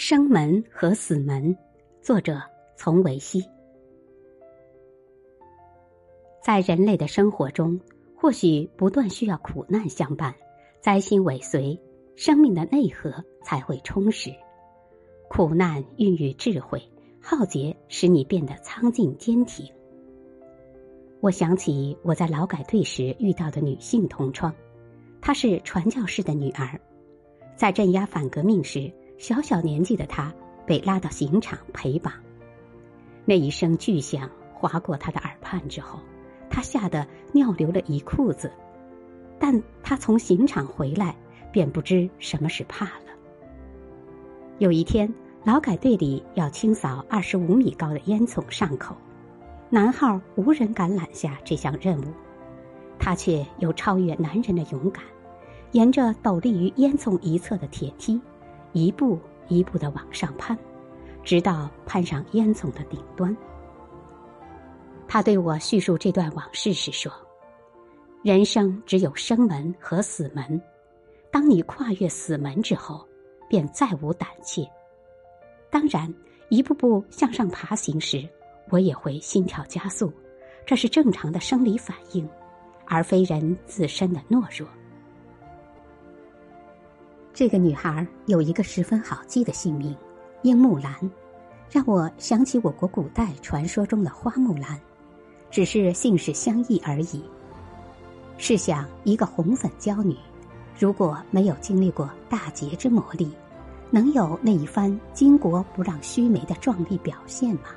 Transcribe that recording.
生门和死门，作者丛维希。在人类的生活中，或许不断需要苦难相伴，灾星尾随，生命的内核才会充实。苦难孕育智慧，浩劫使你变得苍劲坚挺。我想起我在劳改队时遇到的女性同窗，她是传教士的女儿，在镇压反革命时。小小年纪的他被拉到刑场陪绑，那一声巨响划过他的耳畔之后，他吓得尿流了一裤子。但他从刑场回来，便不知什么是怕了。有一天，劳改队里要清扫二十五米高的烟囱上口，男号无人敢揽下这项任务，他却有超越男人的勇敢，沿着陡立于烟囱一侧的铁梯。一步一步的往上攀，直到攀上烟囱的顶端。他对我叙述这段往事时说：“人生只有生门和死门，当你跨越死门之后，便再无胆怯。当然，一步步向上爬行时，我也会心跳加速，这是正常的生理反应，而非人自身的懦弱。”这个女孩有一个十分好记的姓名，樱木兰，让我想起我国古代传说中的花木兰，只是姓氏相异而已。试想，一个红粉娇女，如果没有经历过大劫之磨砺，能有那一番巾帼不让须眉的壮丽表现吗？